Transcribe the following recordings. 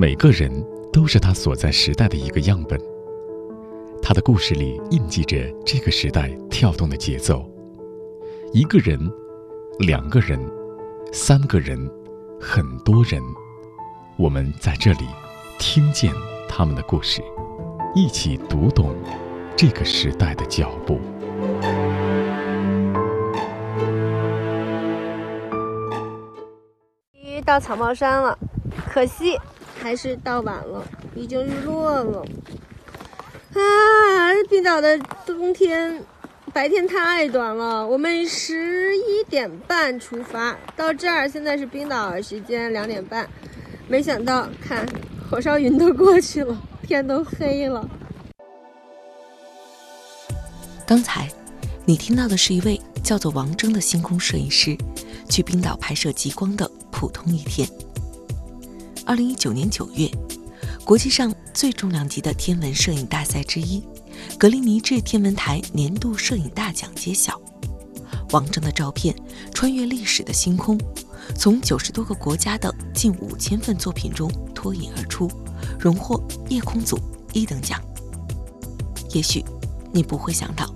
每个人都是他所在时代的一个样本，他的故事里印记着这个时代跳动的节奏。一个人，两个人，三个人，很多人，我们在这里听见他们的故事，一起读懂这个时代的脚步。于到草帽山了，可惜还是到晚了，已经日落了。啊，冰岛的冬天白天太短了。我们十一点半出发到这儿，现在是冰岛时间两点半。没想到，看火烧云都过去了，天都黑了。刚才你听到的是一位叫做王峥的星空摄影师去冰岛拍摄极光的普通一天。二零一九年九月，国际上最重量级的天文摄影大赛之一——格林尼治天文台年度摄影大奖揭晓。王峥的照片穿越历史的星空，从九十多个国家的近五千份作品中脱颖而出，荣获夜空组一等奖。也许你不会想到，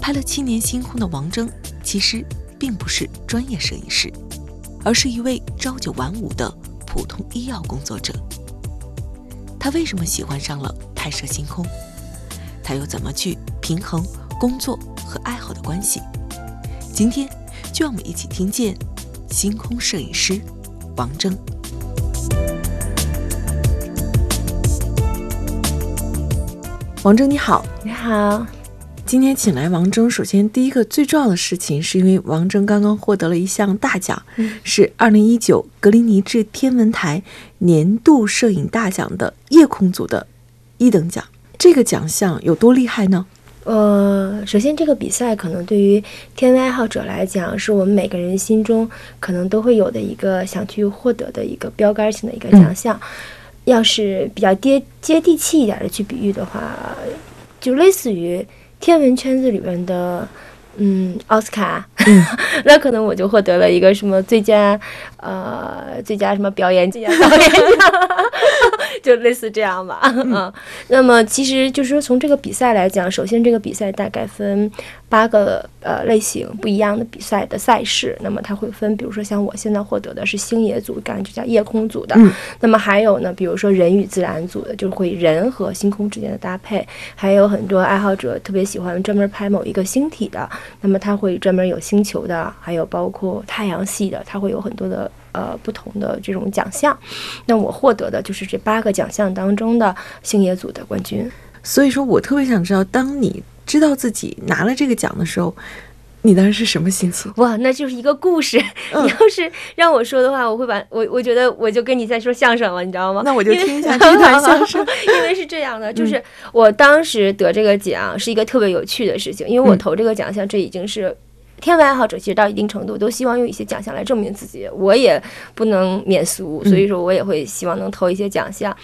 拍了七年星空的王峥，其实并不是专业摄影师，而是一位朝九晚五的普通医药工作者。他为什么喜欢上了拍摄星空？他又怎么去平衡工作和爱好的关系？今天，就让我们一起听见星空摄影师王峥。王峥，你好，你好。今天请来王峥，首先第一个最重要的事情，是因为王峥刚刚获得了一项大奖，是二零一九格林尼治天文台年度摄影大奖的夜空组的一等奖。这个奖项有多厉害呢？呃，首先这个比赛可能对于天文爱好者来讲，是我们每个人心中可能都会有的一个想去获得的一个标杆性的一个奖项。要是比较接接地气一点的去比喻的话，就类似于。天文圈子里面的，嗯，奥斯卡，那可能我就获得了一个什么最佳，呃，最佳什么表演，最佳导演 就类似这样吧。嗯，那么其实就是说，从这个比赛来讲，首先这个比赛大概分。八个呃类型不一样的比赛的赛事，那么它会分，比如说像我现在获得的是星野组，刚才就叫夜空组的。嗯。那么还有呢，比如说人与自然组的，就是会人和星空之间的搭配。还有很多爱好者特别喜欢专门拍某一个星体的，那么它会专门有星球的，还有包括太阳系的，它会有很多的呃不同的这种奖项。那我获得的就是这八个奖项当中的星野组的冠军。所以说我特别想知道，当你。知道自己拿了这个奖的时候，你当时是什么心情？哇，那就是一个故事。你要是让我说的话，我会把我我觉得我就跟你在说相声了，你知道吗？那我就听一下 这段相声。因为是这样的，就是我当时得这个奖是一个特别有趣的事情，因为我投这个奖项，这已经是天文爱好者，其实到一定程度都希望用一些奖项来证明自己，我也不能免俗，所以说我也会希望能投一些奖项。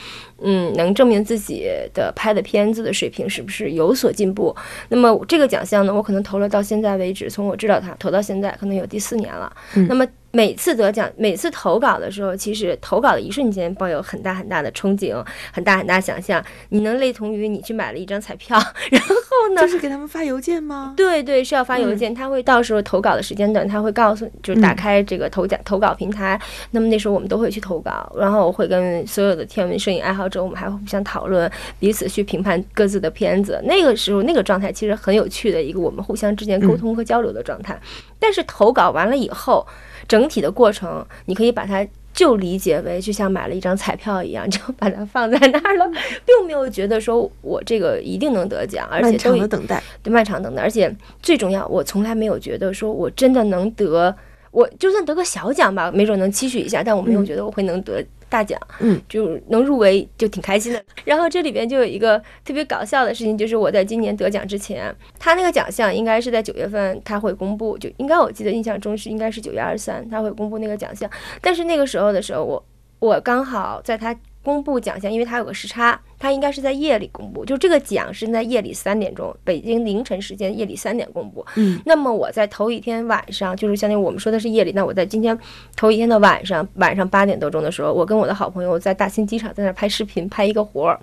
嗯，能证明自己的拍的片子的水平是不是有所进步？那么这个奖项呢，我可能投了到现在为止，从我知道它投到现在，可能有第四年了。那么。每次得奖，每次投稿的时候，其实投稿的一瞬间抱有很大很大的憧憬，很大很大想象。你能类同于你去买了一张彩票，然后呢？就是给他们发邮件吗？对对，是要发邮件。他会到时候投稿的时间段，他会告诉，就是打开这个投奖投稿平台。那么那时候我们都会去投稿，然后我会跟所有的天文摄影爱好者，我们还会互相讨论，彼此去评判各自的片子。那个时候那个状态其实很有趣的一个我们互相之间沟通和交流的状态。但是投稿完了以后。整体的过程，你可以把它就理解为就像买了一张彩票一样，就把它放在那儿了，并没有觉得说我这个一定能得奖，而且漫长的等待，对漫长等待，而且最重要，我从来没有觉得说我真的能得，我就算得个小奖吧，没准能期许一下，但我没有觉得我会能得。大奖，嗯，就能入围就挺开心的。然后这里边就有一个特别搞笑的事情，就是我在今年得奖之前，他那个奖项应该是在九月份他会公布，就应该我记得印象中是应该是九月二十三他会公布那个奖项。但是那个时候的时候，我我刚好在他公布奖项，因为他有个时差。它应该是在夜里公布，就这个奖是在夜里三点钟，北京凌晨时间夜里三点公布。嗯，那么我在头一天晚上，就是相当于我们说的是夜里，那我在今天头一天的晚上，晚上八点多钟的时候，我跟我的好朋友在大兴机场在那拍视频，拍一个活儿，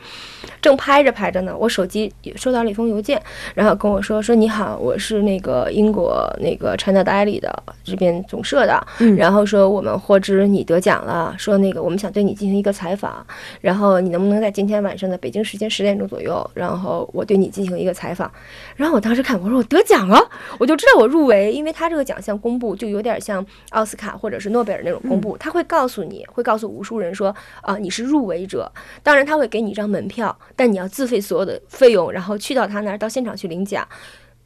正拍着拍着呢，我手机收到了一封邮件，然后跟我说说你好，我是那个英国那个 China Daily 的这边总社的，嗯。然后说我们获知你得奖了，说那个我们想对你进行一个采访，然后你能不能在今天晚上的北京时间十点钟左右，然后我对你进行一个采访。然后我当时看，我说我得奖了，我就知道我入围，因为他这个奖项公布就有点像奥斯卡或者是诺贝尔那种公布，他会告诉你，会告诉无数人说啊、你是入围者。当然他会给你一张门票，但你要自费所有的费用，然后去到他那儿到现场去领奖。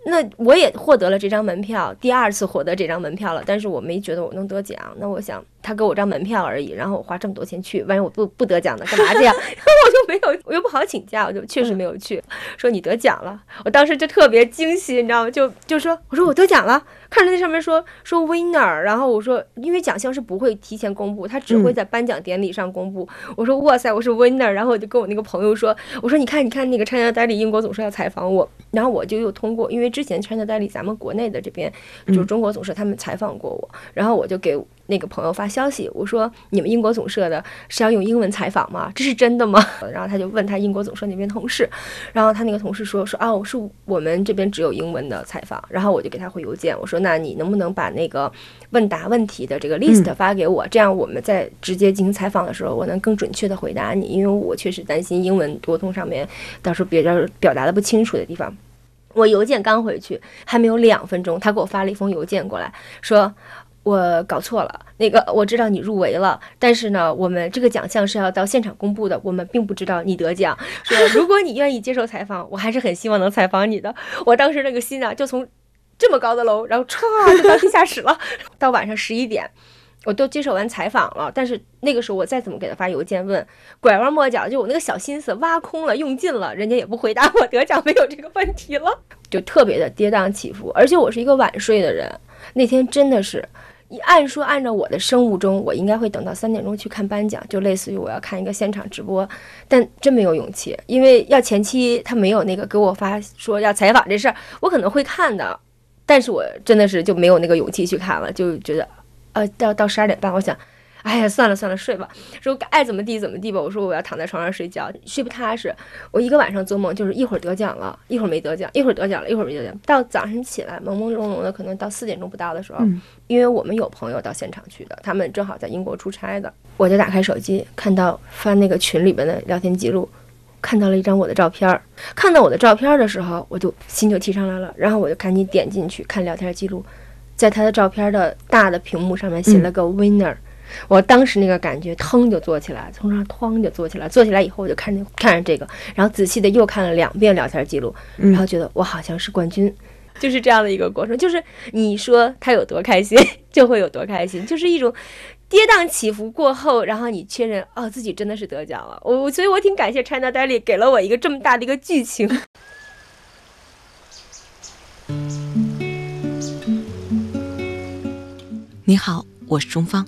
那我也获得了这张门票，第二次获得这张门票了，但是我没觉得我能得奖。那我想他给我张门票而已，然后我花这么多钱去，万一我不不得奖呢，干嘛去呀？我就没有，我又不好请假，我就确实没有去。说你得奖了，我当时就特别惊喜，你知道吗？就就说我说我得奖了，看着那上面说说 winner，然后我说因为奖项是不会提前公布，他只会在颁奖典礼上公布。我说哇塞，我是 winner，然后我就跟我那个朋友说，我说你看你看那个 China Daily 英国总社要采访我，然后我就又通过，因为之前 China Daily 咱们国内的这边就是中国总社他们采访过我，然后我就给那个朋友发消息，我说你们英国总社的是要用英文采访吗？这是真的吗？然后他就问他英国总社那边同事，然后他那个同事说说哦，是我们这边只有英文的采访，然后我就给他回邮件，我说那你能不能把那个问答问题的这个 list 发给我，这样我们在直接进行采访的时候，我能更准确的回答你，因为我确实担心英文沟通上面到时候别人表达的不清楚的地方。我邮件刚回去，还没有两分钟，他给我发了一封邮件过来，说我搞错了，那个我知道你入围了，但是呢，我们这个奖项是要到现场公布的，我们并不知道你得奖。说如果你愿意接受采访，我还是很希望能采访你的。我当时那个心啊，就从这么高的楼，然后歘就到地下室了。到晚上十一点，我都接受完采访了，但是那个时候我再怎么给他发邮件问，拐弯抹角，就我那个小心思挖空了，用尽了，人家也不回答我得奖没有这个问题了，就特别的跌宕起伏。而且我是一个晚睡的人，那天真的是。你按说按照我的生物钟，我应该会等到三点钟去看颁奖，就类似于我要看一个现场直播，但真没有勇气，因为要前期他没有那个给我发说要采访这事儿，我可能会看的，但是我真的是就没有那个勇气去看了，就觉得，呃，到到十二点半，我想，哎呀，算了算了，睡吧，说爱怎么地怎么地吧，我说我要躺在床上睡觉，睡不踏实，我一个晚上做梦就是一会儿得奖了，一会儿没得奖，一会儿得奖了，一会儿没得奖，到早上起来朦朦胧胧的，可能到四点钟不到的时候，嗯因为我们有朋友到现场去的，他们正好在英国出差的，我就打开手机，看到翻那个群里边的聊天记录，看到了一张我的照片儿。看到我的照片儿的时候，我就心就提上来了，然后我就赶紧点进去看聊天记录，在他的照片的大的屏幕上面写了个 winner。我当时那个感觉，腾就坐起来，从上哐就坐起来，坐起来以后我就看着看着这个，然后仔细的又看了两遍聊天记录，然后觉得我好像是冠军，就是这样的一个过程。就是你说他有多开心，就会有多开心，就是一种跌宕起伏过后，然后你确认哦自己真的是得奖了。我我所以，我挺感谢 China Daily 给了我一个这么大的一个剧情。你好，我是钟芳。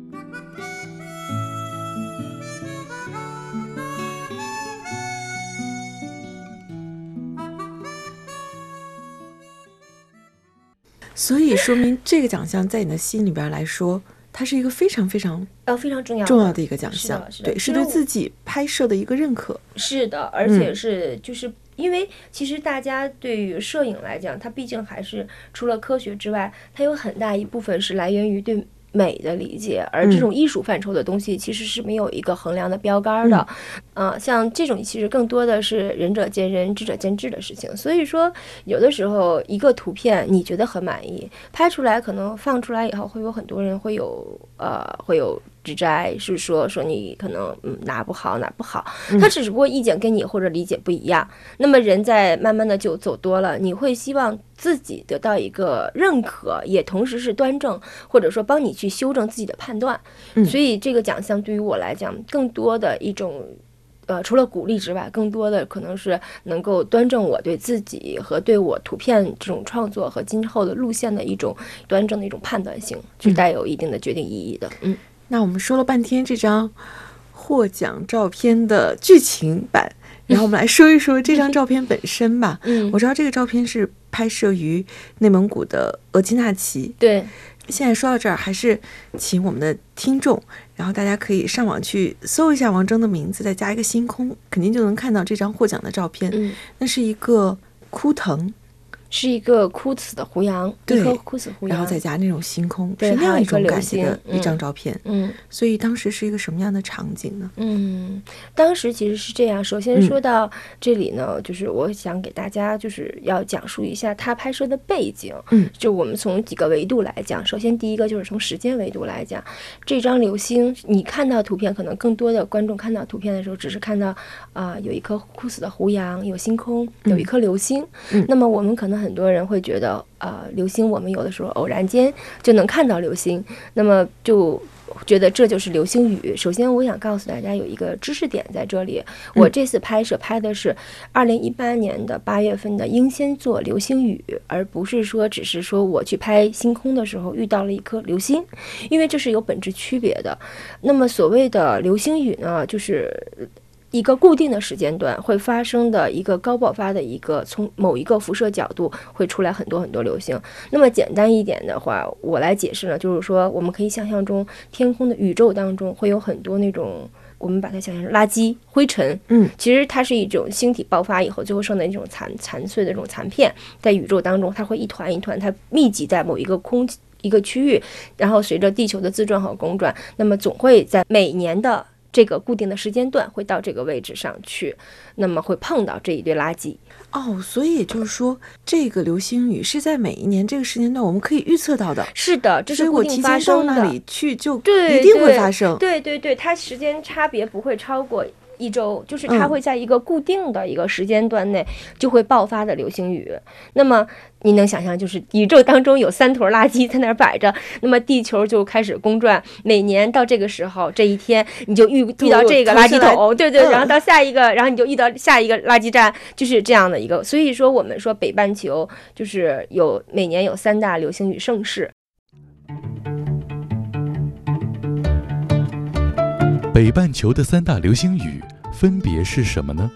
所以说明这个奖项在你的心里边来说，它是一个非常非常呃，非常重要重要的一个奖是项的，是的对，是对自己拍摄的一个认可。是的，而且是就是因为其实大家对于摄影来讲，它毕竟还是除了科学之外，它有很大一部分是来源于对。美的理解，而这种艺术范畴的东西其实是没有一个衡量的标杆的，啊、像这种其实更多的是仁者见仁，智者见智的事情。所以说，有的时候一个图片你觉得很满意，拍出来可能放出来以后会有很多人会有呃会有指摘，是说说你可能嗯哪不好哪不好，他只不过意见跟你或者理解不一样。那么人在慢慢的就走多了，你会希望自己得到一个认可，也同时是端正，或者说帮你去修正自己的判断。所以这个奖项对于我来讲，更多的一种。呃，除了鼓励之外，更多的可能是能够端正我对自己和对我图片这种创作和今后的路线的一种端正的一种判断性，是带有一定的决定意义的。嗯，那我们说了半天这张获奖照片的剧情版，然后我们来说一说这张照片本身吧。嗯，我知道这个照片是拍摄于内蒙古的额济纳旗。对。现在说到这儿，还是请我们的听众，然后大家可以上网去搜一下王铮的名字，再加一个星空，肯定就能看到这张获奖的照片。嗯，那是一个枯藤。是一个枯死的胡杨，一棵枯死胡杨，然后再加那种星空，是那样一种感觉的一张照片。嗯，所以当时是一个什么样的场景呢？嗯，当时其实是这样。首先说到这里呢，就是我想给大家就是要讲述一下他拍摄的背景。嗯，就我们从几个维度来讲。首先第一个就是从时间维度来讲，这张流星，你看到图片，可能更多的观众看到图片的时候，只是看到啊有一棵枯死的胡杨，有星空，有一颗流星。嗯，那么我们可能很多人会觉得呃，流星我们有的时候偶然间就能看到流星，那么就觉得这就是流星雨。首先，我想告诉大家有一个知识点在这里。我这次拍摄拍的是二零一八年的八月份的英仙座流星雨，而不是说只是说我去拍星空的时候遇到了一颗流星，因为这是有本质区别的。那么所谓的流星雨呢，就是。一个固定的时间段会发生的一个高爆发的一个从某一个辐射角度会出来很多很多流星。那么简单一点的话，我来解释呢，就是说我们可以想象中天空的宇宙当中会有很多那种，我们把它想象成垃圾灰尘。嗯，其实它是一种星体爆发以后最后剩的那种残残碎的这种残片，在宇宙当中它会一团一团，它密集在某一个空一个区域，然后随着地球的自转和公转，那么总会在每年的。这个固定的时间段会到这个位置上去，那么会碰到这一堆垃圾哦。所以也就是说，这个流星雨是在每一年这个时间段我们可以预测到的。是的，这是固定发生的。那里去就对一定会发生。对对对，它时间差别不会超过。一周就是它会在一个固定的一个时间段内就会爆发的流星雨。那么你能想象，就是宇宙当中有三坨垃圾在那儿摆着，那么地球就开始公转。每年到这个时候，这一天你就遇遇到这个垃圾桶，对对，然后到下一个，然后你就遇到下一个垃圾站，就是这样的一个。所以说，我们说北半球就是有每年有三大流星雨盛世。北半球的三大流星雨分别是什么呢？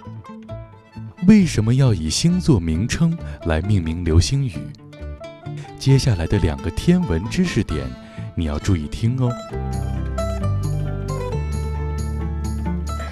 为什么要以星座名称来命名流星雨？接下来的两个天文知识点，你要注意听哦。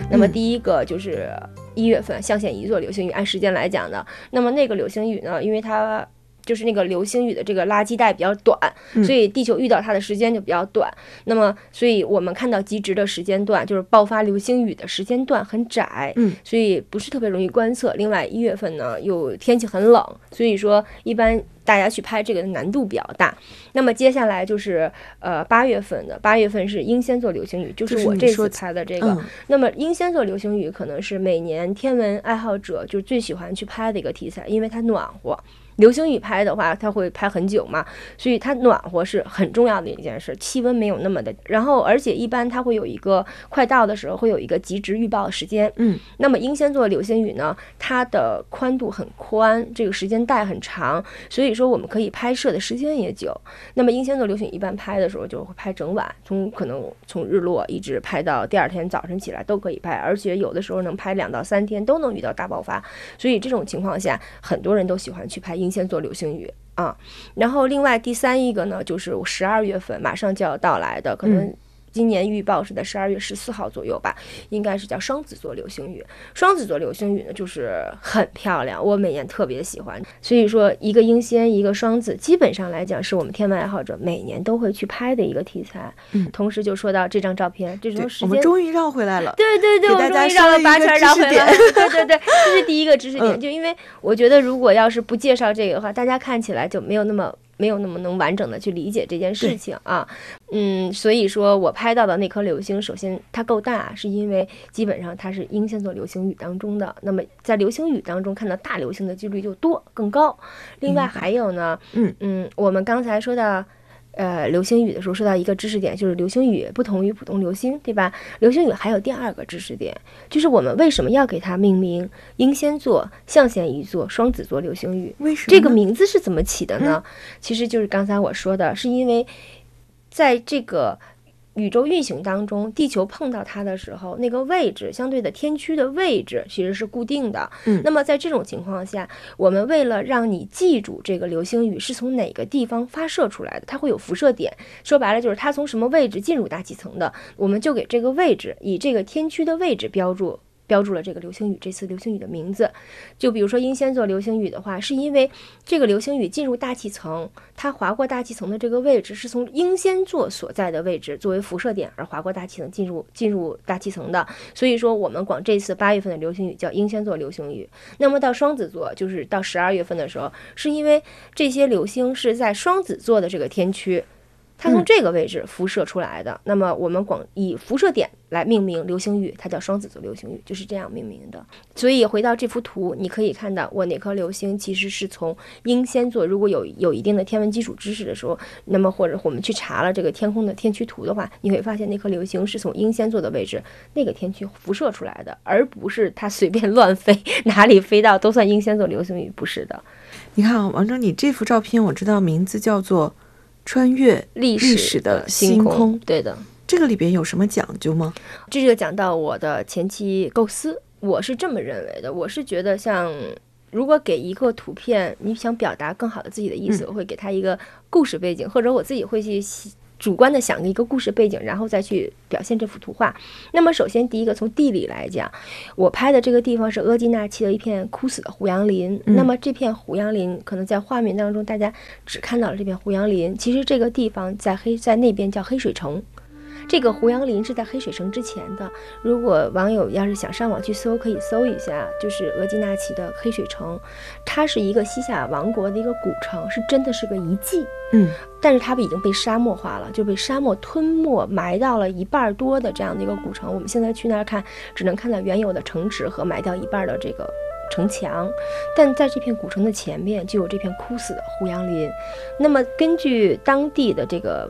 那么第一个就是一月份象限一座流星雨，按时间来讲的。那么那个流星雨呢，因为它。就是那个流星雨的这个垃圾带比较短，所以地球遇到它的时间就比较短。那么，所以我们看到极值的时间段，就是爆发流星雨的时间段很窄，嗯，所以不是特别容易观测。另外，一月份呢又天气很冷，所以说一般大家去拍这个的难度比较大。那么接下来就是呃八月份的，八月份是英仙座流星雨，就是我这次拍的这个。那么英仙座流星雨可能是每年天文爱好者就最喜欢去拍的一个题材，因为它暖和。流星雨拍的话，它会拍很久嘛，所以它暖和是很重要的一件事，气温没有那么的。然后，而且一般它会有一个快到的时候，会有一个极值预报时间。嗯，那么英仙座流星雨呢，它的宽度很宽，这个时间带很长，所以说我们可以拍摄的时间也久。那么英仙座流星雨一般拍的时候就会拍整晚，从可能从日落一直拍到第二天早晨起来都可以拍，而且有的时候能拍两到三天都能遇到大爆发。所以这种情况下，很多人都喜欢去拍。英仙座流星雨啊，然后另外第三一个呢，就是十二月份马上就要到来的，可能。今年预报是在十二月十四号左右吧，应该是叫双子座流星雨。双子座流星雨呢，就是很漂亮，我每年特别喜欢。所以说，一个英仙，一个双子，基本上来讲是我们天文爱好者每年都会去拍的一个题材。嗯，同时就说到这张照片，这张时间我们终于绕回来了。对对 对，我们终于绕了八圈绕回来了。对对对，这是第一个知识点。就因为我觉得，如果要是不介绍这个的话，大家看起来就没有那么。没有那么能完整的去理解这件事情啊。嗯，所以说我拍到的那颗流星，首先它够大，是因为基本上它是英仙座流星雨当中的。那么在流星雨当中看到大流星的几率就多更高。另外还有呢，嗯嗯，我们刚才说到。呃，流星雨的时候说到一个知识点，就是流星雨不同于普通流星，对吧？流星雨还有第二个知识点，就是我们为什么要给它命名英仙座、象限一座、双子座流星雨？为什么这个名字是怎么起的呢？其实就是刚才我说的，是因为在这个。宇宙运行当中，地球碰到它的时候，那个位置相对的天区的位置其实是固定的。嗯那么在这种情况下，我们为了让你记住这个流星雨是从哪个地方发射出来的，它会有辐射点。说白了就是它从什么位置进入大气层的，我们就给这个位置以这个天区的位置标注。标注了这个流星雨这次流星雨的名字，就比如说英仙座流星雨的话，是因为这个流星雨进入大气层，它划过大气层的这个位置是从英仙座所在的位置作为辐射点而划过大气层进入进入大气层的，所以说我们管这次八月份的流星雨叫英仙座流星雨。那么到双子座，就是到十二月份的时候，是因为这些流星是在双子座的这个天区。它从这个位置辐射出来的，那么我们广以辐射点来命名流星雨，它叫双子座流星雨，就是这样命名的。所以回到这幅图，你可以看到我哪颗流星其实是从英仙座，如果有有一定的天文基础知识的时候，那么或者我们去查了这个天空的天区图的话，你会发现那颗流星是从英仙座的位置那个天区辐射出来的，而不是它随便乱飞，哪里飞到都算英仙座流星雨，不是的。你看啊，王峥，你这幅照片我知道名字叫做《穿越历史史的星星空对的。这个里边有什么讲究吗？这就讲到我的前期构思，我是这么认为的，我是觉得像如果给一个图片，你想表达更好的自己的意思，嗯我会给他一个故事背景，或者我自己会去细主观的想一个故事背景，然后再去表现这幅图画。那么首先第一个从地理来讲，我拍的这个地方是额济纳旗的一片枯死的胡杨林。嗯那么这片胡杨林可能在画面当中大家只看到了这片胡杨林，其实这个地方在黑在那边叫黑水城。这个胡杨林是在黑水城之前的。如果网友要是想上网去搜，可以搜一下，就是额济纳旗的黑水城，它是一个西夏王国的一个古城，是真的是个遗迹。嗯，但是它已经被沙漠化了，就被沙漠吞没，埋到了一半多的这样的一个古城。我们现在去那儿看，只能看到原有的城池和埋掉一半的这个城墙，但在这片古城的前面就有这片枯死的胡杨林。那么根据当地的这个。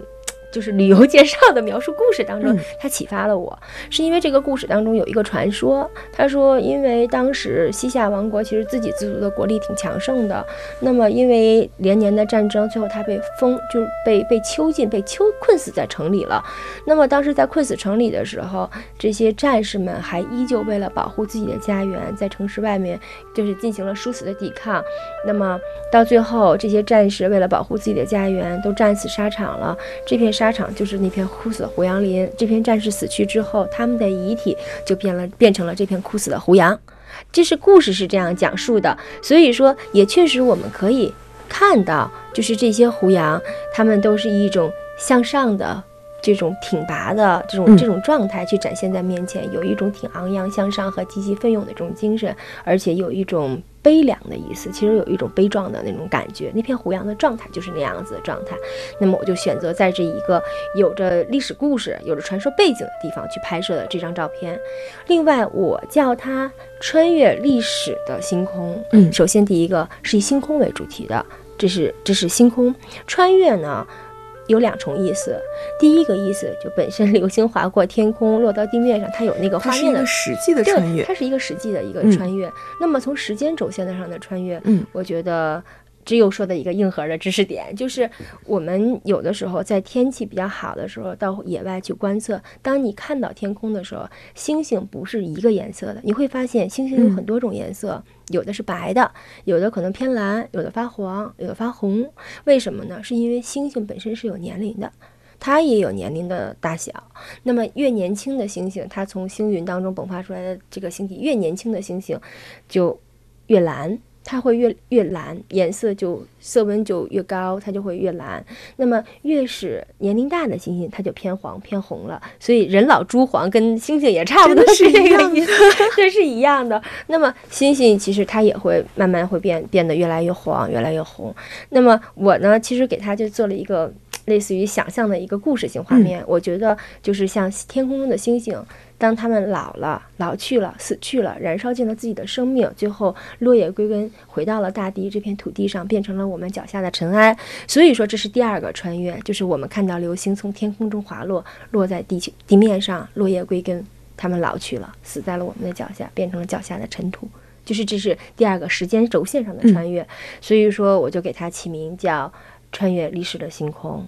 就是旅游介绍的描述故事当中嗯，它启发了我，是因为这个故事当中有一个传说，他说因为当时西夏王国其实自给自足的国力挺强盛的，那么因为连年的战争，最后他被封，就是被被囚禁，被囚困死在城里了。那么当时在困死城里的时候，这些战士们还依旧为了保护自己的家园，在城市外面就是进行了殊死的抵抗。那么到最后，这些战士为了保护自己的家园，都战死沙场了。这片沙场就是那片枯死的胡杨林。这片战士死去之后，他们的遗体就变了，变成了这片枯死的胡杨。这是故事是这样讲述的，所以说也确实我们可以看到，就是这些胡杨，他们都是一种向上的。这种挺拔的这种嗯这种状态去展现在面前，有一种挺昂扬向上和积极奋勇的这种精神，而且有一种悲凉的意思，其实有一种悲壮的那种感觉。那片胡杨的状态就是那样子的状态。那么我就选择在这一个有着历史故事、有着传说背景的地方去拍摄的这张照片。另外，我叫它穿越历史的星空。嗯首先第一个是以星空为主题的，这是这是星空穿越呢。有两重意思，第一个意思就本身 流星划过天空落到地面上，它有那个它是一画面的个实际的，穿越。它是一个实际的一个嗯穿越。那么从时间轴线上的穿越，嗯，我觉得只有说的一个硬核的知识点，就是我们有的时候在天气比较好的时候到野外去观测，当你看到天空的时候，星星不是一个颜色的，你会发现星星有很多种颜色。有的是白的，有的可能偏蓝，有的发黄，有的发红。为什么呢？是因为星星本身是有年龄的，它也有年龄的大小。那么越年轻的星星，它从星云当中迸发出来的这个星体，越年轻的星星就越蓝，它会越越蓝，颜色就色温就越高，它就会越蓝。那么越是年龄大的星星，它就偏黄偏红了。所以人老珠黄跟星星也差不多是这个意思，这是一样的。那么星星其实它也会慢慢会变变得越来越黄，越来越红。那么我呢，其实给它就做了一个类似于想象的一个故事性画面。我觉得就是像天空中的星星。当他们老了、老去了、死去了，燃烧尽了自己的生命，最后落叶归根，回到了大地这片土地上，变成了我们脚下的尘埃。所以说，这是第二个穿越，就是我们看到流星从天空中滑落，落在地球地面上，落叶归根，他们老去了，死在了我们的脚下，变成了脚下的尘土。就是这是第二个时间轴线上的穿越。所以说，我就给它起名叫《穿越历史的星空》。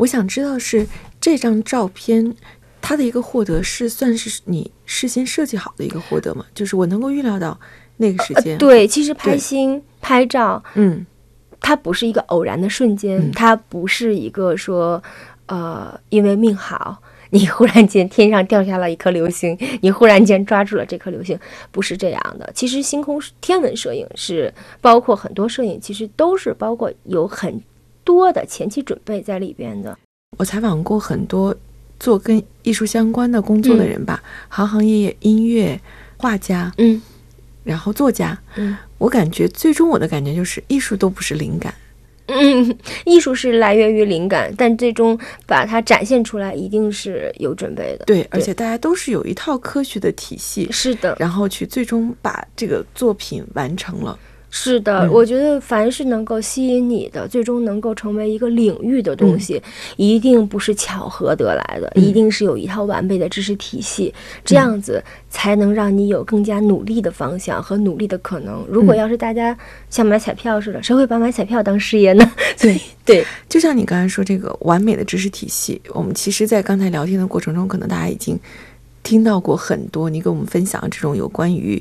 我想知道是这张照片，它的一个获得是算是你事先设计好的一个获得吗？就是我能够预料到那个时间。对，其实拍星拍照，嗯，它不是一个偶然的瞬间，它不是一个说，呃，因为命好，你忽然间天上掉下了一颗流星，你忽然间抓住了这颗流星，不是这样的。其实星空天文摄影是包括很多摄影，其实都是包括有很。多的前期准备在里边的。我采访过很多做跟艺术相关的工作的人吧，行行业业，音乐、画家，嗯，然后作家，嗯，我感觉最终我的感觉就是艺术都不是灵感，嗯，艺术是来源于灵感，但最终把它展现出来一定是有准备的。对，而且大家都是有一套科学的体系，是的，然后去最终把这个作品完成了。是的，我觉得凡是能够吸引你的，最终能够成为一个领域的东西，一定不是巧合得来的，一定是有一套完备的知识体系，这样子才能让你有更加努力的方向和努力的可能。如果要是大家像买彩票似的，谁会把买彩票当事业呢？对对，就像你刚才说这个完美的知识体系，我们其实，在刚才聊天的过程中，可能大家已经听到过很多你给我们分享的这种有关于。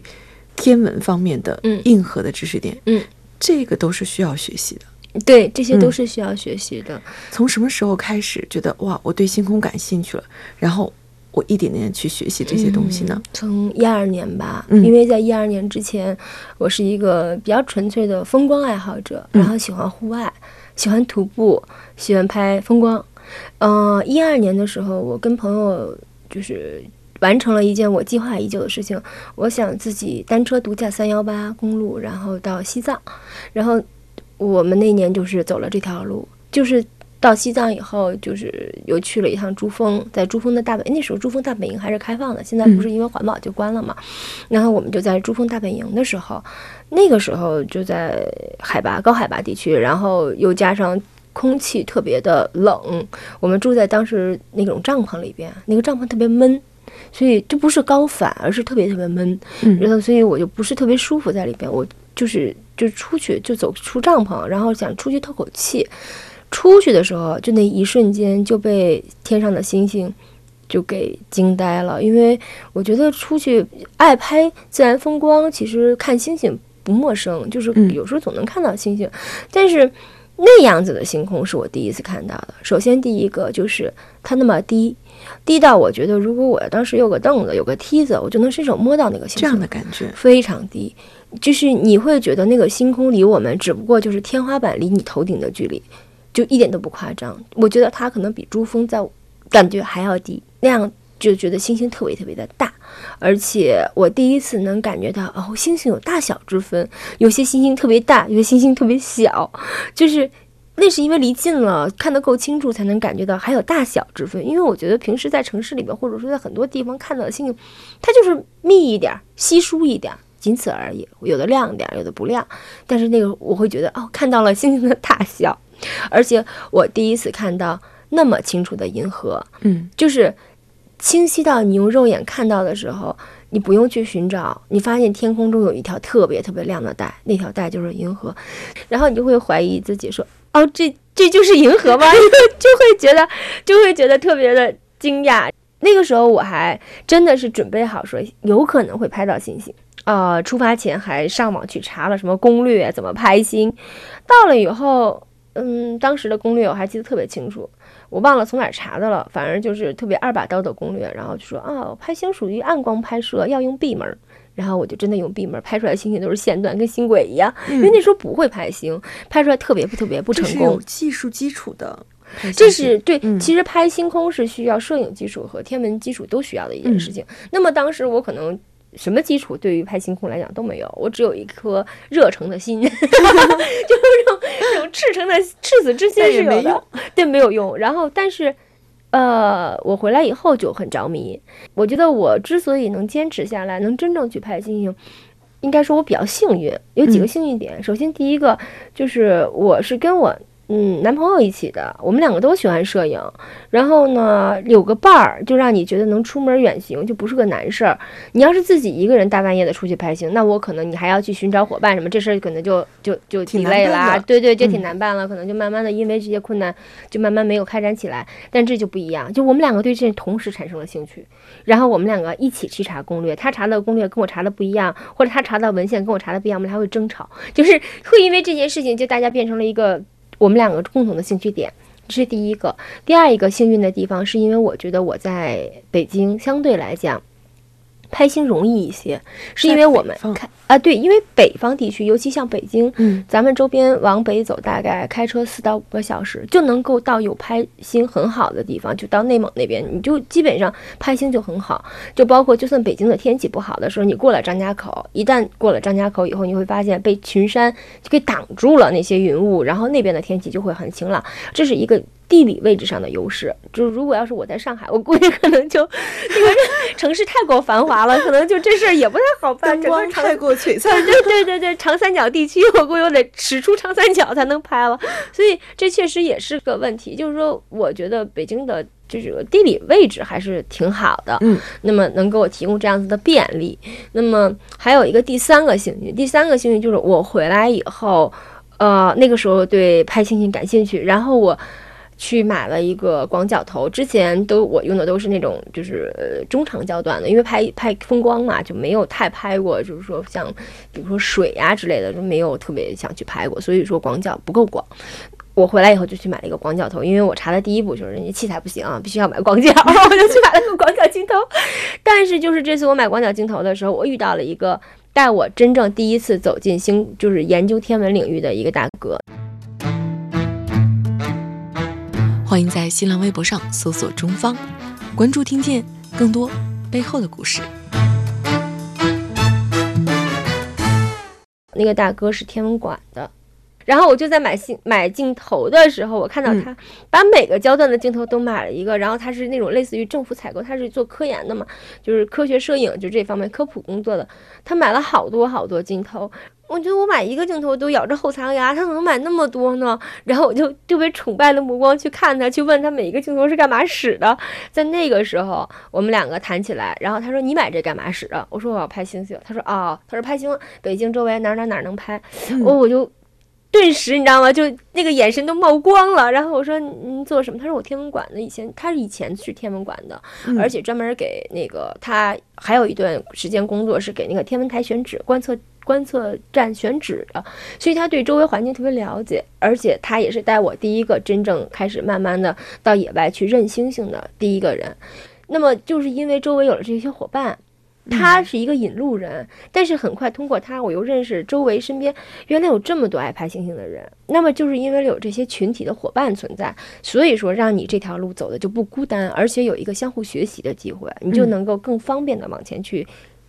天文方面的硬核的知识点，嗯，这个都是需要学习的。对，这些都是需要学习的。从什么时候开始觉得哇，我对星空感兴趣了？然后我一点点去学习这些东西呢？从一二年吧，因为在一二年之前，我是一个比较纯粹的风光爱好者，然后喜欢户外，喜欢徒步，喜欢拍风光。嗯，一二年的时候，我跟朋友就是。完成了一件我计划已久的事情，我想自己单车独驾三幺八公路，然后到西藏，然后我们那年就是走了这条路，就是到西藏以后，就是又去了一趟珠峰，在珠峰的大本，那时候珠峰大本营还是开放的，现在不是因为环保就关了嘛，然后我们就在珠峰大本营的时候，那个时候就在海拔高海拔地区，然后又加上空气特别的冷，我们住在当时那种帐篷里边，那个帐篷特别闷。所以这不是高反，而是特别特别闷，然后所以我就不是特别舒服在里边。我就是就出去就走出帐篷，然后想出去透口气。出去的时候，就那一瞬间就被天上的星星就给惊呆了。因为我觉得出去爱拍自然风光，其实看星星不陌生，就是有时候总能看到星星。但是那样子的星空是我第一次看到的。首先第一个就是它那么低。低到我觉得，如果我当时有个凳子，有个梯子，我就能伸手摸到那个星空。这样的感觉非常低，就是你会觉得那个星空离我们只不过就是天花板离你头顶的距离，就一点都不夸张。我觉得它可能比珠峰在感觉还要低，那样就觉得星星特别特别的大，而且我第一次能感觉到哦，星星有大小之分，有些星星特别大，有些星星特别小，就是。那是因为离近了，看得够清楚，才能感觉到还有大小之分。因为我觉得平时在城市里边，或者说在很多地方看到的星星，它就是密一点、稀疏一点，仅此而已。有的亮点，有的不亮。但是那个我会觉得，哦，看到了星星的大小，而且我第一次看到那么清楚的银河，嗯，就是清晰到你用肉眼看到的时候，你不用去寻找，你发现天空中有一条特别特别亮的带，那条带就是银河，然后你就会怀疑自己说，哦，这这就是银河吗？就会觉得就会觉得特别的惊讶。那个时候我还真的是准备好说有可能会拍到星星，呃，出发前还上网去查了什么攻略，怎么拍星。到了以后，嗯，当时的攻略我还记得特别清楚，我忘了从哪查的了，反正就是特别二把刀的攻略。然后就说啊，拍星属于暗光拍摄，要用闭门。然后我就真的用闭门拍出来星星都是线段，跟星轨一样。因为那时候不会拍星，拍出来特别不特别不成功。有技术基础的。这是对，其实拍星空是需要摄影基础和天文基础都需要的一件事情。那么当时我可能什么基础对于拍星空来讲都没有，我只有一颗热诚的心，就是这种这种赤诚的赤子之心是有的，对，没有用。然后，但是，呃，我回来以后就很着迷。我觉得我之所以能坚持下来，能真正去拍星星，应该说我比较幸运，有几个幸运点。首先，第一个就是我是跟我。嗯，男朋友一起的，我们两个都喜欢摄影，然后呢，有个伴儿就让你觉得能出门远行就不是个难事儿。你要是自己一个人大半夜的出去拍行，那我可能你还要去寻找伙伴什么，这事儿可能就就就挺累啦，对对，就挺难办了，可能就慢慢的因为这些困难就慢慢没有开展起来。但这就不一样，就我们两个对这同时产生了兴趣，然后我们两个一起去查攻略，他查的攻略跟我查的不一样，或者他查的文献跟我查的不一样，我们还会争吵，就是会因为这件事情就大家变成了一个。我们两个共同的兴趣点，这是第一个。第二一个幸运的地方，是因为我觉得我在北京相对来讲。拍星容易一些，是因为我们看啊，对，因为北方地区，尤其像北京，嗯，咱们周边往北走，大概开车四到五个小时就能够到有拍星很好的地方，就到内蒙那边，你就基本上拍星就很好。就包括就算北京的天气不好的时候，你过了张家口，一旦过了张家口以后，你会发现被群山就给挡住了那些云雾，然后那边的天气就会很晴朗，这是一个。地理位置上的优势，就是如果要是我在上海，我估计可能就这个城市太过繁华了，可能就这事儿也不太好办。灯光太过璀璨。对对对对，长三角地区我估计我得驶出长三角才能拍了，所以这确实也是个问题。就是说，我觉得北京的这个地理位置还是挺好的，嗯，那么能给我提供这样子的便利。那么还有一个第三个幸运，第三个幸运就是我回来以后，呃，那个时候对拍星星感兴趣，然后我。去买了一个广角头，之前都我用的都是那种就是中长焦段的，因为拍拍风光嘛，就没有太拍过，就是说像比如说水呀之类的，就没有特别想去拍过，所以说广角不够广。我回来以后就去买了一个广角头，因为我查的第一步就是人家器材不行啊，必须要买广角，我就去买了个广角镜头。但是就是这次我买广角镜头的时候，我遇到了一个带我真正第一次走进星，就是研究天文领域的一个大哥。欢迎在新浪微博上搜索“中方”，关注听见更多背后的故事。那个大哥是天文馆的，然后我就在买镜买镜头的时候，我看到他把每个焦段的镜头都买了一个，然后他是那种类似于政府采购，他是做科研的嘛，就是科学摄影，就这方面科普工作的，他买了好多好多镜头。我觉得我买一个镜头都咬着后槽牙，他怎么能买那么多呢？然后我就特别崇拜的目光去看他，去问他每一个镜头是干嘛使的。在那个时候，我们两个谈起来，然后他说：“你买这干嘛使的？”我说：“我要拍星星。”他说：“哦，他说拍星，北京周围哪哪哪能拍。”我我就顿时你知道吗？就那个眼神都冒光了。然后我说：“您做什么？”他说：“我天文馆的，以前他是以前是天文馆的，而且专门给那个他还有一段时间工作是给那个天文台选址观测。”观测站选址的，所以他对周围环境特别了解，而且他也是带我第一个真正开始慢慢的到野外去认星星的第一个人。那么就是因为周围有了这些伙伴，他是一个引路人，但是很快通过他，我又认识周围身边原来有这么多爱拍星星的人。那么就是因为有这些群体的伙伴存在，所以说让你这条路走的就不孤单，而且有一个相互学习的机会，你就能够更方便的往前去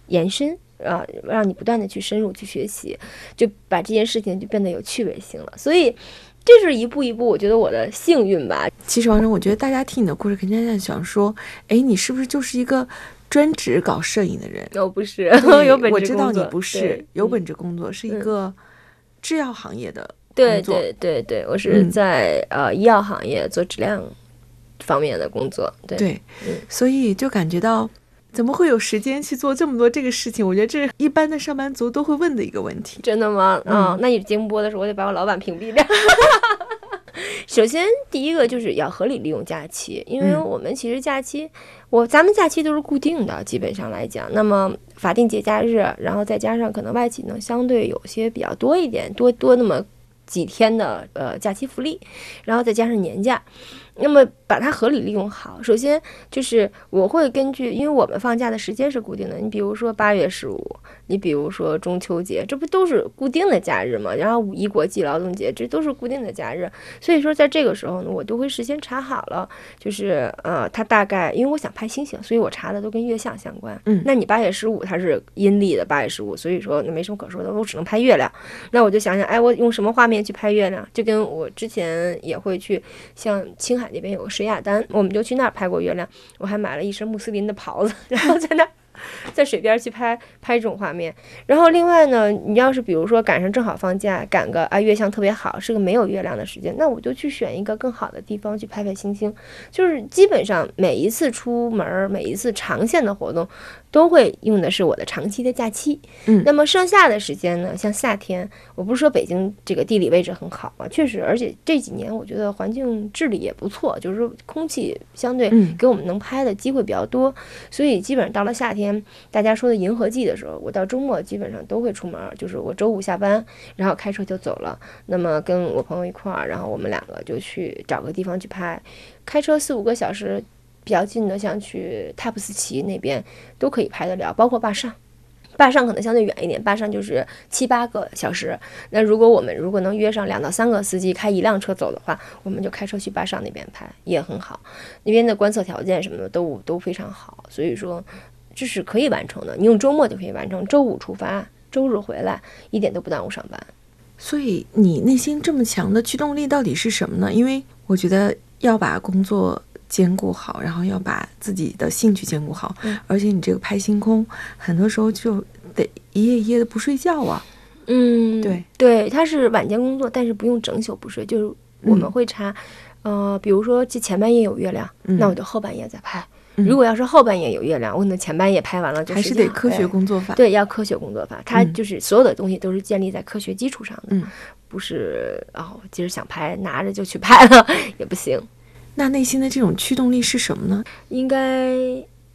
延伸。啊，让你不断的去深入去学习，就把这件事情就变得有趣味性了。所以，这是一步一步，我觉得我的幸运吧。其实王征，我觉得大家听你的故事，肯定在想说，哎，你是不是就是一个专职搞摄影的人？我不是，有本职我知道你不是，有本职工作，是一个制药行业的对对对对，我是在呃医药行业做质量方面的工作。对对，所以就感觉到。怎么会有时间去做这么多这个事情？我觉得这是一般的上班族都会问的一个问题。真的吗？嗯，那你节目播的时候，我得把我老板屏蔽掉。首先，第一个就是要合理利用假期，因为我们其实假期，我咱们假期都是固定的，基本上来讲，那么法定节假日，然后再加上可能外企呢相对有些比较多一点，多多那么几天的呃假期福利，然后再加上年假。那么把它合理利用好，首先就是我会根据，因为我们放假的时间是固定的，你比如说八月十五，你比如说中秋节，这不都是固定的假日吗？然后五一国际劳动节，这都是固定的假日，所以说在这个时候呢，我都会事先查好了，就是呃，它大概因为我想拍星星，所以我查的都跟月相相关。嗯，那你八月十五它是阴历的八月十五，所以说那没什么可说的，我只能拍月亮。那我就想想，哎，我用什么画面去拍月亮？就跟我之前也会去像青海。那边有个水雅丹，我们就去那儿拍过月亮。我还买了一身穆斯林的袍子，然后在那儿。在水边去拍拍这种画面，然后另外呢，你要是比如说赶上正好放假，赶个啊月相特别好，是个没有月亮的时间，那我就去选一个更好的地方去拍拍星星。就是基本上每一次出门，每一次长线的活动，都会用的是我的长期的假期。嗯，那么剩下的时间呢，像夏天，我不是说北京这个地理位置很好嘛，确实，而且这几年我觉得环境治理也不错，就是说空气相对给我们能拍的机会比较多，所以基本上到了夏天。大家说的银河季的时候，我到周末基本上都会出门，就是我周五下班，然后开车就走了。那么跟我朋友一块儿，然后我们两个就去找个地方去拍，开车四五个小时，比较近的，像去塔普斯奇那边都可以拍得了，包括坝上。坝上可能相对远一点，坝上就是七八个小时。那如果我们如果能约上两到三个司机开一辆车走的话，我们就开车去坝上那边拍也很好，那边的观测条件什么的都都非常好，所以说。这是可以完成的，你用周末就可以完成。周五出发，周日回来，一点都不耽误上班。所以你内心这么强的驱动力到底是什么呢？因为我觉得要把工作兼顾好，然后要把自己的兴趣兼顾好，而且你这个拍星空，很多时候就得一夜一夜的不睡觉啊。嗯，对对，他是晚间工作，但是不用整宿不睡，就是我们会查，呃，比如说这前半夜有月亮，那我就后半夜再拍。如果要是后半夜有月亮，我可能前半夜拍完了就还是得科学工作法。对，要科学工作法，它就是所有的东西都是建立在科学基础上的，嗯，不是哦，今儿想拍拿着就去拍了也不行。那内心的这种驱动力是什么呢？应该。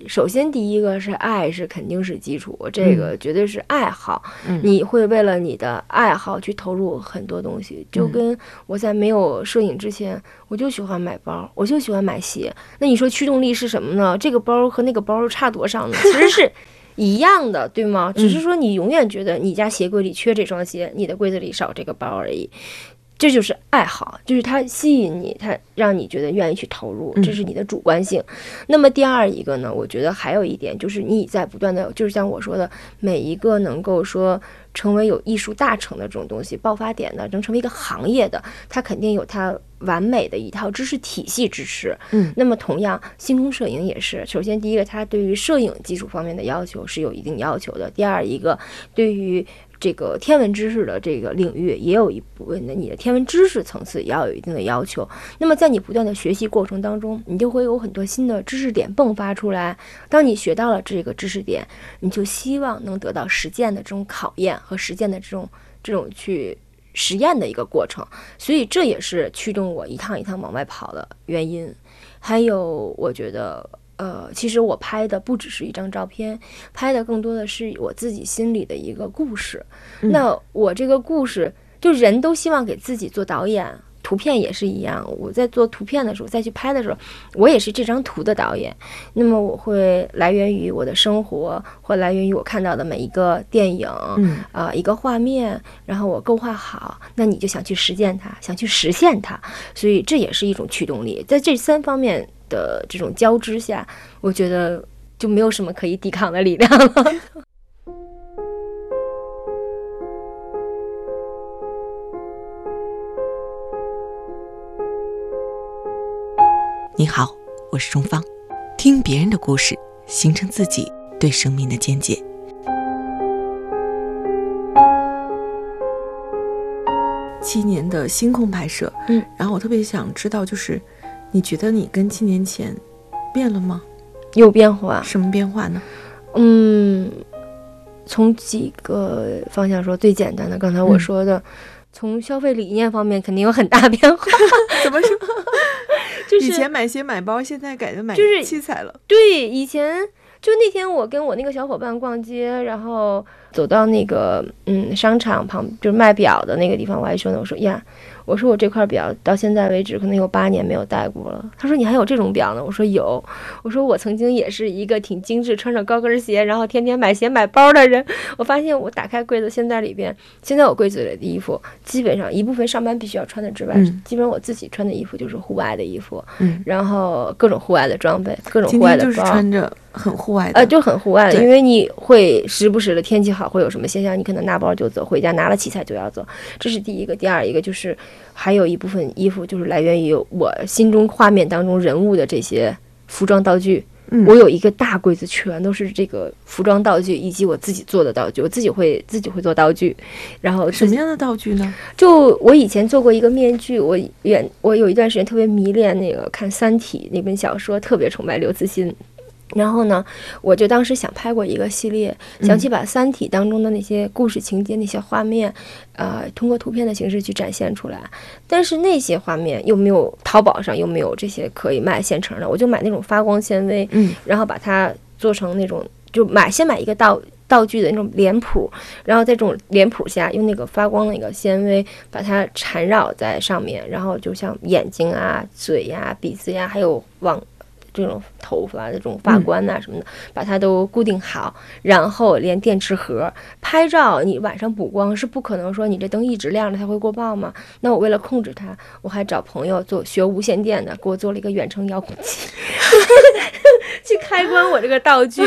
首先，第一个是爱，是肯定是基础，这个绝对是爱好。你会为了你的爱好去投入很多东西，就跟我在没有摄影之前，我就喜欢买包，我就喜欢买鞋。那你说驱动力是什么呢？这个包和那个包差多少呢？其实是一样的，对吗？只是说你永远觉得你家鞋柜里缺这双鞋，你的柜子里少这个包而已。这就是爱好，就是它吸引你，它让你觉得愿意去投入，这是你的主观性。那么第二一个呢，我觉得还有一点就是你在不断的，就是像我说的，每一个能够说成为有艺术大成的这种东西爆发点的，能成为一个行业的，它肯定有它完美的一套知识体系支持。嗯，那么同样，星空摄影也是，首先第一个，它对于摄影技术方面的要求是有一定要求的；第二一个，对于这个天文知识的这个领域也有一部分的，你的天文知识层次也要有一定的要求。那么在你不断的学习过程当中，你就会有很多新的知识点迸发出来。当你学到了这个知识点，你就希望能得到实践的这种考验和实践的这种这种去实验的一个过程。所以这也是驱动我一趟一趟往外跑的原因。还有，我觉得。呃，其实我拍的不只是一张照片，拍的更多的是我自己心里的一个故事。那我这个故事，就人都希望给自己做导演，图片也是一样。我在做图片的时候，再去拍的时候，我也是这张图的导演。那么我会来源于我的生活，或来源于我看到的每一个电影，啊，一个画面，然后我构画好，那你就想去实践它，想去实现它，所以这也是一种驱动力。在这三方面。的这种交织下，我觉得就没有什么可以抵抗的力量了。你好，我是钟芳，听别人的故事，形成自己对生命的见解。七年的星空拍摄，嗯，然后我特别想知道，就是。你觉得你跟七年前变了吗？有变化。什么变化呢？嗯，从几个方向说，最简单的，刚才我说的，从消费理念方面肯定有很大变化。怎么说？就是以前买鞋买包，现在改成买就是器材了。对，以前就那天我跟我那个小伙伴逛街，然后走到那个嗯商场旁，就是卖表的那个地方，我还说呢，我说呀。我说我这块表到现在为止可能有八年没有戴过了。他说你还有这种表呢？我说有。我说我曾经也是一个挺精致，穿着高跟鞋，然后天天买鞋买包的人。我发现我打开柜子，现在里边，现在我柜子里的衣服，基本上一部分上班必须要穿的之外，基本上我自己穿的衣服就是户外的衣服，嗯，然后各种户外的装备，各种户外的包，就是穿着很户外的，呃，就很户外的，因为你会时不时的天气好会有什么现象，你可能拿包就走，回家拿了器材就要走，这是第一个。第二一个就是。还有一部分衣服就是来源于我心中画面当中人物的这些服装道具。嗯，我有一个大柜子，全都是这个服装道具以及我自己做的道具。我自己会自己会做道具，然后什么样的道具呢？就我以前做过一个面具，我远我有一段时间特别迷恋那个看《三体》那本小说，特别崇拜刘慈欣。然后呢，我就当时想拍过一个系列，想去把《三体》当中的那些故事情节、那些画面，呃，通过图片的形式去展现出来。但是那些画面又没有淘宝上又没有这些可以卖现成的，我就买那种发光纤维，嗯，然后把它做成那种，就买先买一个道道具的那种脸谱，然后在这种脸谱下用那个发光那个纤维把它缠绕在上面，然后就像眼睛啊、嘴呀、鼻子呀，还有往。这种头发的、这种发冠呐什么的，把它都固定好，然后连电池盒拍照，你晚上补光是不可能说你这灯一直亮着它会过曝嘛？那我为了控制它，我还找朋友做学无线电的，给我做了一个远程遥控器，去开关我这个道具。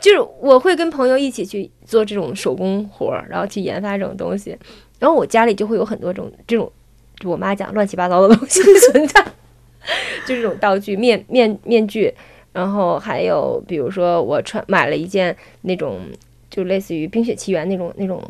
就是我会跟朋友一起去做这种手工活儿，然后去研发这种东西，然后我家里就会有很多种这种，就我妈讲乱七八糟的东西存在。就这种道具面面面具，然后还有比如说我穿买了一件那种就类似于《冰雪奇缘》那种那种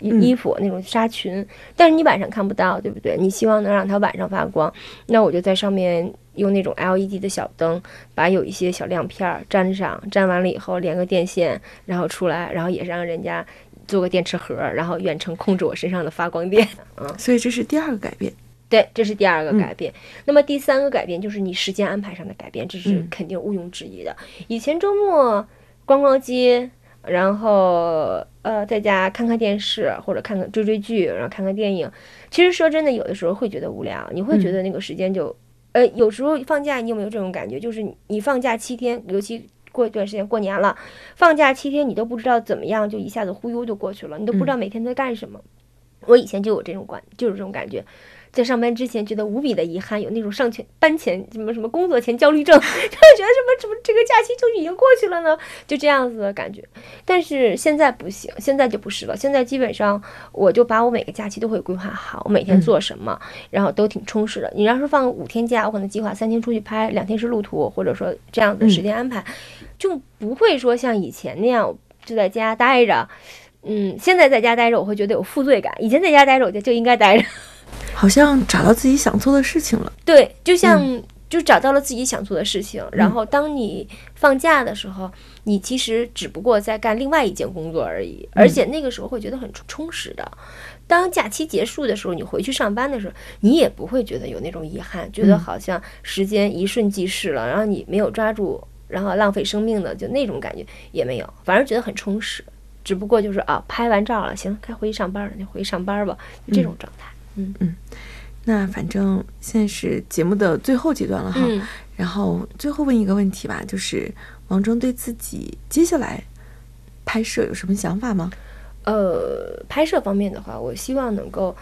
衣衣服那种纱裙，但是你晚上看不到，对不对？你希望能让它晚上发光，那我就在上面用那种 LED 的小灯，把有一些小亮片粘上，粘完了以后连个电线，然后出来，然后也是让人家做个电池盒，然后远程控制我身上的发光电。嗯，所以这是第二个改变。对，这是第二个改变。那么第三个改变就是你时间安排上的改变，这是肯定毋庸置疑的。以前周末逛逛街，然后呃在家看看电视或者看看追追剧，然后看看电影。其实说真的，有的时候会觉得无聊，你会觉得那个时间就呃有时候放假，你有没有这种感觉？就是你放假七天，尤其过一段时间过年了，放假七天你都不知道怎么样，就一下子忽悠就过去了，你都不知道每天在干什么。我以前就有这种感，就是这种感觉。在上班之前，觉得无比的遗憾，有那种上前班前什么什么工作前焦虑症，就觉得什么什么这个假期就已经过去了呢，就这样子的感觉。但是现在不行，现在就不是了。现在基本上，我就把我每个假期都会规划好，我每天做什么，然后都挺充实的。你要是放五天假，我可能计划三天出去拍，两天是路途，或者说这样的时间安排，就不会说像以前那样就在家待着。嗯，现在在家待着，我会觉得有负罪感。以前在家待着，我觉得就应该待着。好像找到自己想做的事情了，对，就像就找到了自己想做的事情。然后当你放假的时候，你其实只不过在干另外一件工作而已，而且那个时候会觉得很充实的。当假期结束的时候，你回去上班的时候，你也不会觉得有那种遗憾，觉得好像时间一瞬即逝了，然后你没有抓住，然后浪费生命的，就那种感觉也没有，反而觉得很充实。只不过就是啊，拍完照了，行，该回去上班了，就回去上班吧，这种状态。嗯嗯，那反正现在是节目的最后阶段了哈，然后最后问一个问题吧，就是王铮对自己接下来拍摄有什么想法吗？呃，拍摄方面的话，我希望能够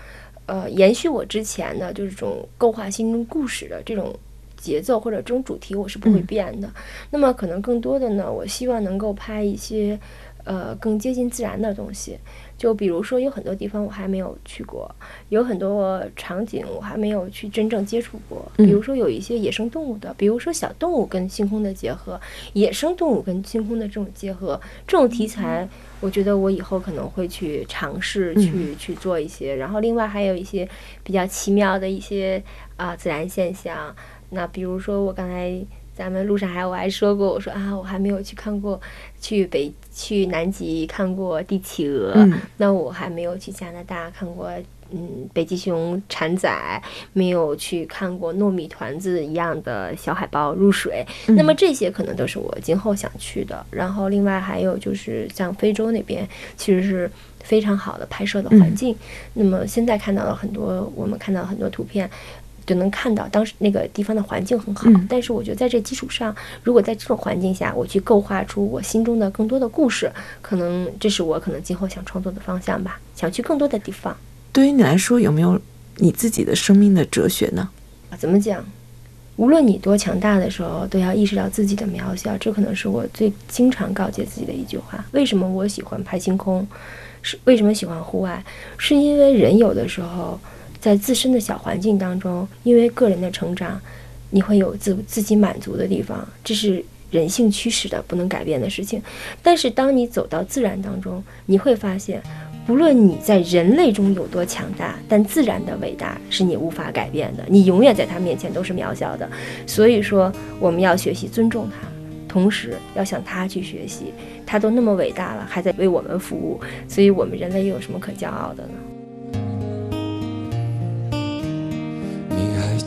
呃延续我之前的，就是这种构画心中故事的这种节奏或者这种主题，我是不会变的。那么可能更多的呢，我希望能够拍一些呃更接近自然的东西。就比如说，有很多地方我还没有去过，有很多场景我还没有去真正接触过。比如说，有一些野生动物的，比如说小动物跟星空的结合，野生动物跟星空的这种结合，这种题材，我觉得我以后可能会去尝试去去做一些。然后，另外还有一些比较奇妙的一些啊自然现象，那比如说我刚才咱们路上还我还说过，我说啊，我还没有去看过，去北去南极看过帝企鹅，那我还没有去加拿大看过。嗯，北极熊产崽没有去看过糯米团子一样的小海豹入水，那么这些可能都是我今后想去的。然后另外还有就是像非洲那边，其实是非常好的拍摄的环境。那么现在看到了很多，我们看到很多图片，就能看到当时那个地方的环境很好。但是我觉得在这基础上，如果在这种环境下，我去构画出我心中的更多的故事，可能这是我可能今后想创作的方向吧。想去更多的地方。对于你来说，有没有你自己的生命的哲学呢？怎么讲？无论你多强大的时候，都要意识到自己的渺小。这可能是我最经常告诫自己的一句话。为什么我喜欢拍星空？是为什么喜欢户外？是因为人有的时候在自身的小环境当中，因为个人的成长，你会有自自己满足的地方，这是人性驱使的，不能改变的事情。但是当你走到自然当中，你会发现。不论你在人类中有多强大，但自然的伟大是你无法改变的，你永远在它面前都是渺小的。所以说，我们要学习尊重它，同时要向它去学习。它都那么伟大了，还在为我们服务，所以我们人类又有什么可骄傲的呢？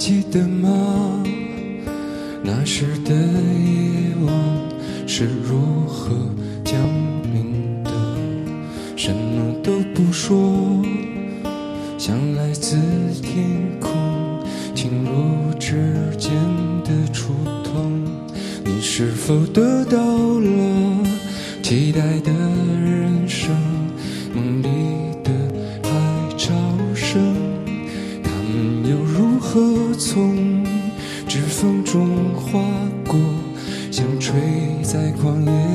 记得吗？那时的夜晚是如何降临的？什么？都不说，像来自天空侵入指尖的触痛。你是否得到了期待的人生？梦里我从？指缝中划过，像吹在旷野。